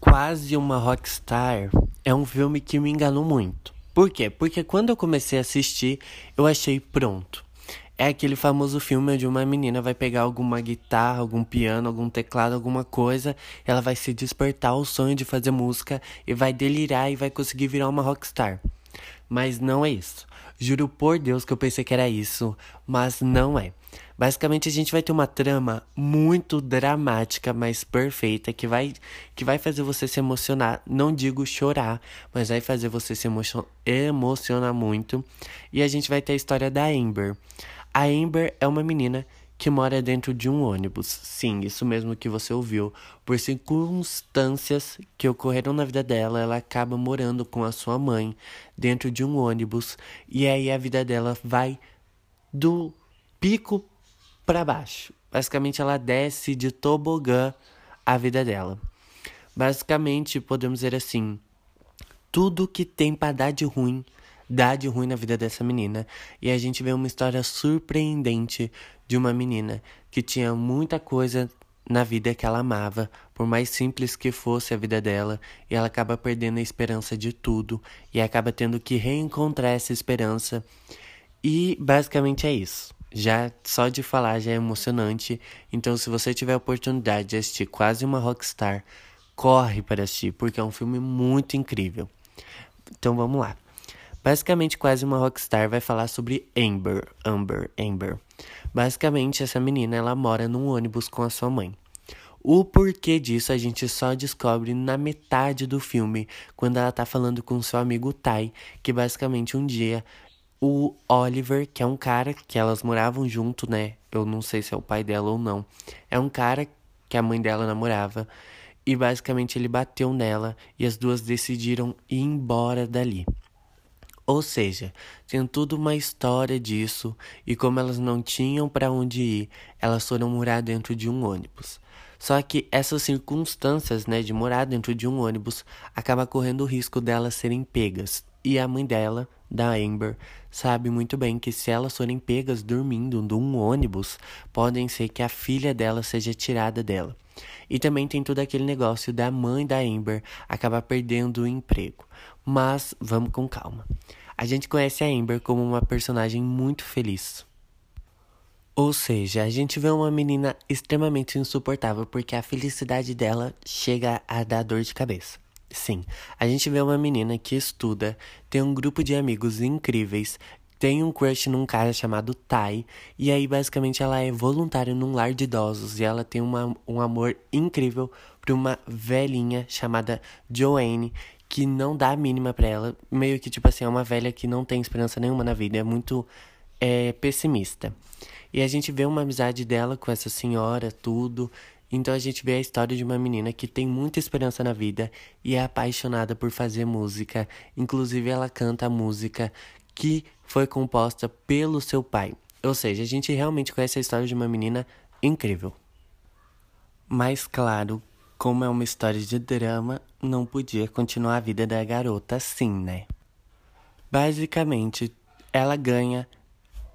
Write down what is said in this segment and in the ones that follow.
Quase uma Rockstar é um filme que me enganou muito. Por quê? Porque quando eu comecei a assistir, eu achei pronto. É aquele famoso filme onde uma menina vai pegar alguma guitarra, algum piano, algum teclado, alguma coisa, ela vai se despertar o sonho de fazer música e vai delirar e vai conseguir virar uma rockstar. Mas não é isso. Juro por Deus que eu pensei que era isso, mas não é. Basicamente a gente vai ter uma trama muito dramática, mas perfeita, que vai que vai fazer você se emocionar, não digo chorar, mas vai fazer você se emocion emocionar muito. E a gente vai ter a história da Amber. A Amber é uma menina que mora dentro de um ônibus. Sim, isso mesmo que você ouviu. Por circunstâncias que ocorreram na vida dela, ela acaba morando com a sua mãe dentro de um ônibus e aí a vida dela vai do pico para baixo. Basicamente, ela desce de tobogã a vida dela. Basicamente, podemos dizer assim: tudo que tem para dar de ruim dá de ruim na vida dessa menina. E a gente vê uma história surpreendente de uma menina que tinha muita coisa na vida que ela amava, por mais simples que fosse a vida dela, e ela acaba perdendo a esperança de tudo e acaba tendo que reencontrar essa esperança. E basicamente é isso. Já só de falar já é emocionante. Então, se você tiver a oportunidade de assistir quase uma rockstar, corre para assistir, porque é um filme muito incrível. Então, vamos lá. Basicamente, quase uma rockstar vai falar sobre Amber, Amber, Amber. Basicamente, essa menina ela mora num ônibus com a sua mãe. O porquê disso a gente só descobre na metade do filme, quando ela tá falando com seu amigo Tai, que basicamente um dia o Oliver, que é um cara que elas moravam junto, né? Eu não sei se é o pai dela ou não. É um cara que a mãe dela namorava. E basicamente ele bateu nela e as duas decidiram ir embora dali. Ou seja, tinha tudo uma história disso, e como elas não tinham para onde ir, elas foram morar dentro de um ônibus. Só que essas circunstâncias, né, de morar dentro de um ônibus, acaba correndo o risco delas serem pegas. E a mãe dela, da Amber, sabe muito bem que se elas forem pegas dormindo num ônibus, podem ser que a filha dela seja tirada dela. E também tem todo aquele negócio da mãe da Amber acabar perdendo o emprego. Mas vamos com calma. A gente conhece a Amber como uma personagem muito feliz. Ou seja, a gente vê uma menina extremamente insuportável porque a felicidade dela chega a dar dor de cabeça. Sim, a gente vê uma menina que estuda, tem um grupo de amigos incríveis, tem um crush num cara chamado Tai, e aí basicamente ela é voluntária num lar de idosos e ela tem uma, um amor incrível por uma velhinha chamada Joanne, que não dá a mínima para ela, meio que tipo assim, é uma velha que não tem esperança nenhuma na vida, é muito é, pessimista. E a gente vê uma amizade dela com essa senhora, tudo. Então a gente vê a história de uma menina que tem muita esperança na vida e é apaixonada por fazer música. Inclusive ela canta a música que foi composta pelo seu pai. Ou seja, a gente realmente conhece a história de uma menina incrível. Mas claro como é uma história de drama, não podia continuar a vida da garota assim, né? Basicamente, ela ganha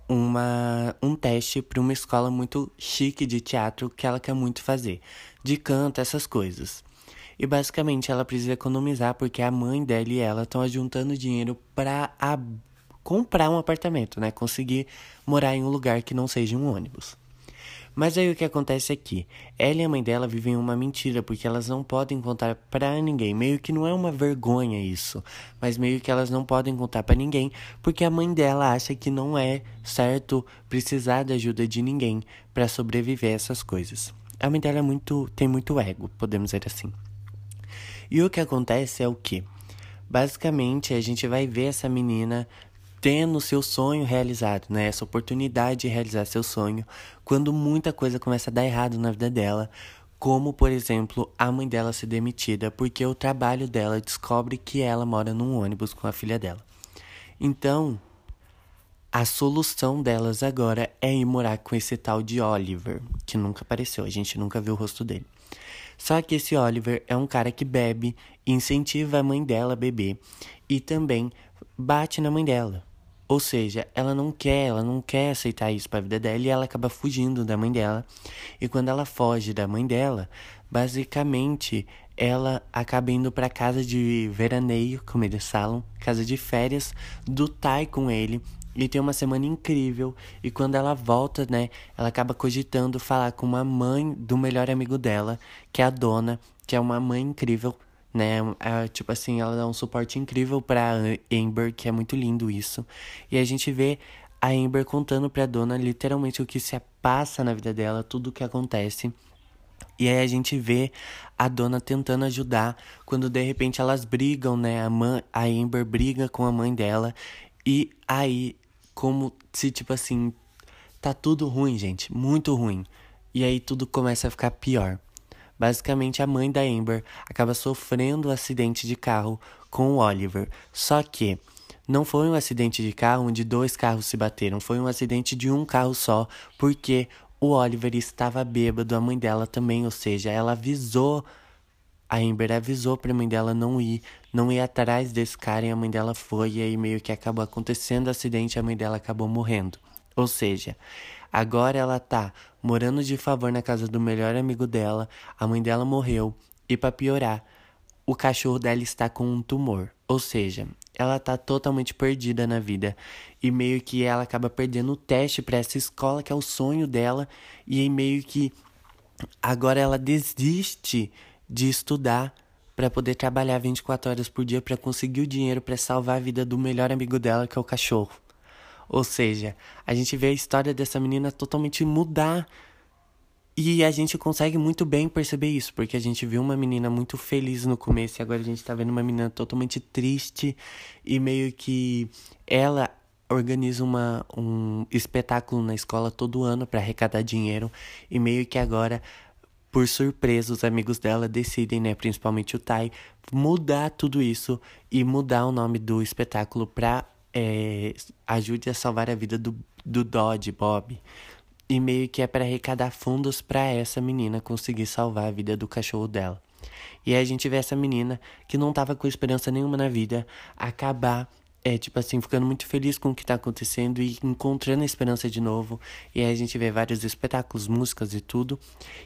uma, um teste para uma escola muito chique de teatro que ela quer muito fazer, de canto, essas coisas. E basicamente ela precisa economizar porque a mãe dela e ela estão juntando dinheiro para comprar um apartamento, né? Conseguir morar em um lugar que não seja um ônibus. Mas aí o que acontece? É ela e a mãe dela vivem uma mentira, porque elas não podem contar para ninguém. Meio que não é uma vergonha isso, mas meio que elas não podem contar para ninguém, porque a mãe dela acha que não é certo precisar da ajuda de ninguém para sobreviver a essas coisas. A mãe dela é muito, tem muito ego, podemos dizer assim. E o que acontece é o que? Basicamente, a gente vai ver essa menina tendo seu sonho realizado, né? Essa oportunidade de realizar seu sonho, quando muita coisa começa a dar errado na vida dela, como por exemplo a mãe dela ser demitida porque o trabalho dela descobre que ela mora num ônibus com a filha dela. Então, a solução delas agora é ir morar com esse tal de Oliver, que nunca apareceu, a gente nunca viu o rosto dele. Só que esse Oliver é um cara que bebe, incentiva a mãe dela a beber e também bate na mãe dela. Ou seja, ela não quer, ela não quer aceitar isso para a vida dela e ela acaba fugindo da mãe dela. E quando ela foge da mãe dela, basicamente ela acaba indo para casa de veraneio, como eles falam, casa de férias do Tai com ele. E tem uma semana incrível. E quando ela volta, né, ela acaba cogitando falar com uma mãe do melhor amigo dela, que é a dona, que é uma mãe incrível, né? É, tipo assim, ela dá um suporte incrível pra Amber, que é muito lindo isso. E a gente vê a Amber contando pra dona literalmente o que se passa na vida dela, tudo o que acontece. E aí a gente vê a dona tentando ajudar quando de repente elas brigam, né? A, mãe, a Amber briga com a mãe dela. E aí, como se tipo assim, tá tudo ruim, gente, muito ruim. E aí tudo começa a ficar pior. Basicamente, a mãe da Amber acaba sofrendo um acidente de carro com o Oliver. Só que não foi um acidente de carro onde dois carros se bateram, foi um acidente de um carro só, porque o Oliver estava bêbado, a mãe dela também, ou seja, ela avisou a Amber avisou pra mãe dela não ir, não ir atrás desse cara e a mãe dela foi, e aí meio que acabou acontecendo o acidente e a mãe dela acabou morrendo. Ou seja, Agora ela tá morando de favor na casa do melhor amigo dela, a mãe dela morreu e para piorar, o cachorro dela está com um tumor. Ou seja, ela tá totalmente perdida na vida e meio que ela acaba perdendo o teste para essa escola que é o sonho dela e meio que agora ela desiste de estudar para poder trabalhar 24 horas por dia para conseguir o dinheiro para salvar a vida do melhor amigo dela, que é o cachorro. Ou seja, a gente vê a história dessa menina totalmente mudar. E a gente consegue muito bem perceber isso, porque a gente viu uma menina muito feliz no começo e agora a gente tá vendo uma menina totalmente triste e meio que ela organiza uma, um espetáculo na escola todo ano para arrecadar dinheiro e meio que agora por surpresa, os amigos dela decidem, né, principalmente o Tai, mudar tudo isso e mudar o nome do espetáculo para é, ajude a salvar a vida do, do Dodge, Bob. E meio que é para arrecadar fundos para essa menina conseguir salvar a vida do cachorro dela. E aí a gente vê essa menina que não tava com esperança nenhuma na vida acabar, é, tipo assim, ficando muito feliz com o que tá acontecendo e encontrando a esperança de novo. E aí a gente vê vários espetáculos, músicas e tudo.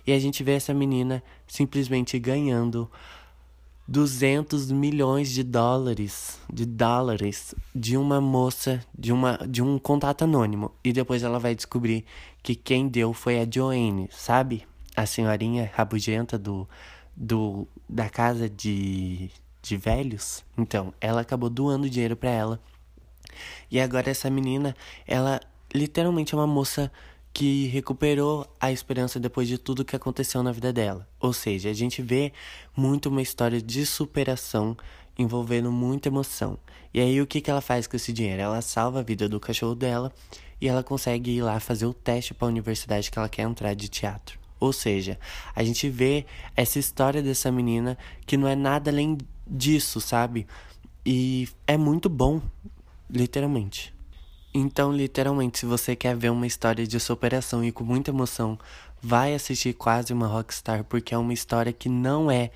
E a gente vê essa menina simplesmente ganhando 200 milhões de dólares, de dólares de uma moça, de uma de um contato anônimo e depois ela vai descobrir que quem deu foi a Joanne, sabe? A senhorinha rabugenta do do da casa de de velhos. Então, ela acabou doando dinheiro para ela. E agora essa menina, ela literalmente é uma moça que recuperou a esperança depois de tudo que aconteceu na vida dela. Ou seja, a gente vê muito uma história de superação envolvendo muita emoção. E aí o que, que ela faz com esse dinheiro? Ela salva a vida do cachorro dela e ela consegue ir lá fazer o teste para a universidade que ela quer entrar de teatro. Ou seja, a gente vê essa história dessa menina que não é nada além disso, sabe? E é muito bom, literalmente. Então, literalmente, se você quer ver uma história de superação e com muita emoção, vai assistir quase uma rockstar, porque é uma história que não é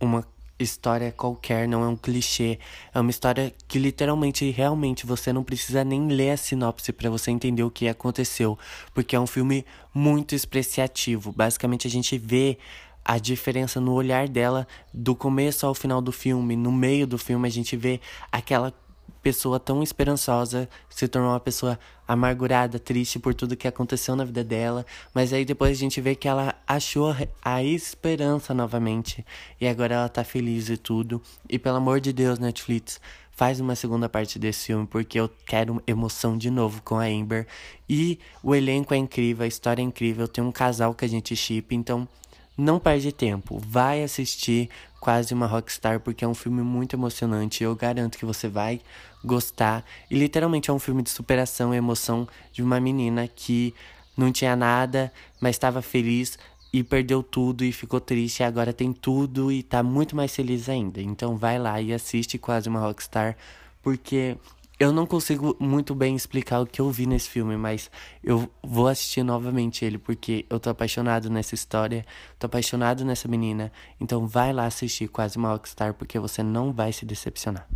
uma história qualquer, não é um clichê. É uma história que literalmente, realmente, você não precisa nem ler a sinopse para você entender o que aconteceu, porque é um filme muito expressiativo. Basicamente, a gente vê a diferença no olhar dela do começo ao final do filme, no meio do filme a gente vê aquela pessoa tão esperançosa se tornou uma pessoa amargurada, triste por tudo que aconteceu na vida dela, mas aí depois a gente vê que ela achou a esperança novamente e agora ela tá feliz e tudo. E pelo amor de Deus, Netflix, faz uma segunda parte desse filme porque eu quero emoção de novo com a Amber. E o elenco é incrível, a história é incrível, tem um casal que a gente ship, então não perde tempo, vai assistir Quase uma Rockstar porque é um filme muito emocionante. Eu garanto que você vai gostar. E literalmente é um filme de superação e emoção de uma menina que não tinha nada, mas estava feliz e perdeu tudo e ficou triste. E agora tem tudo e tá muito mais feliz ainda. Então vai lá e assiste Quase uma Rockstar porque eu não consigo muito bem explicar o que eu vi nesse filme, mas eu vou assistir novamente ele porque eu tô apaixonado nessa história, tô apaixonado nessa menina. Então vai lá assistir Quase uma Rockstar porque você não vai se decepcionar.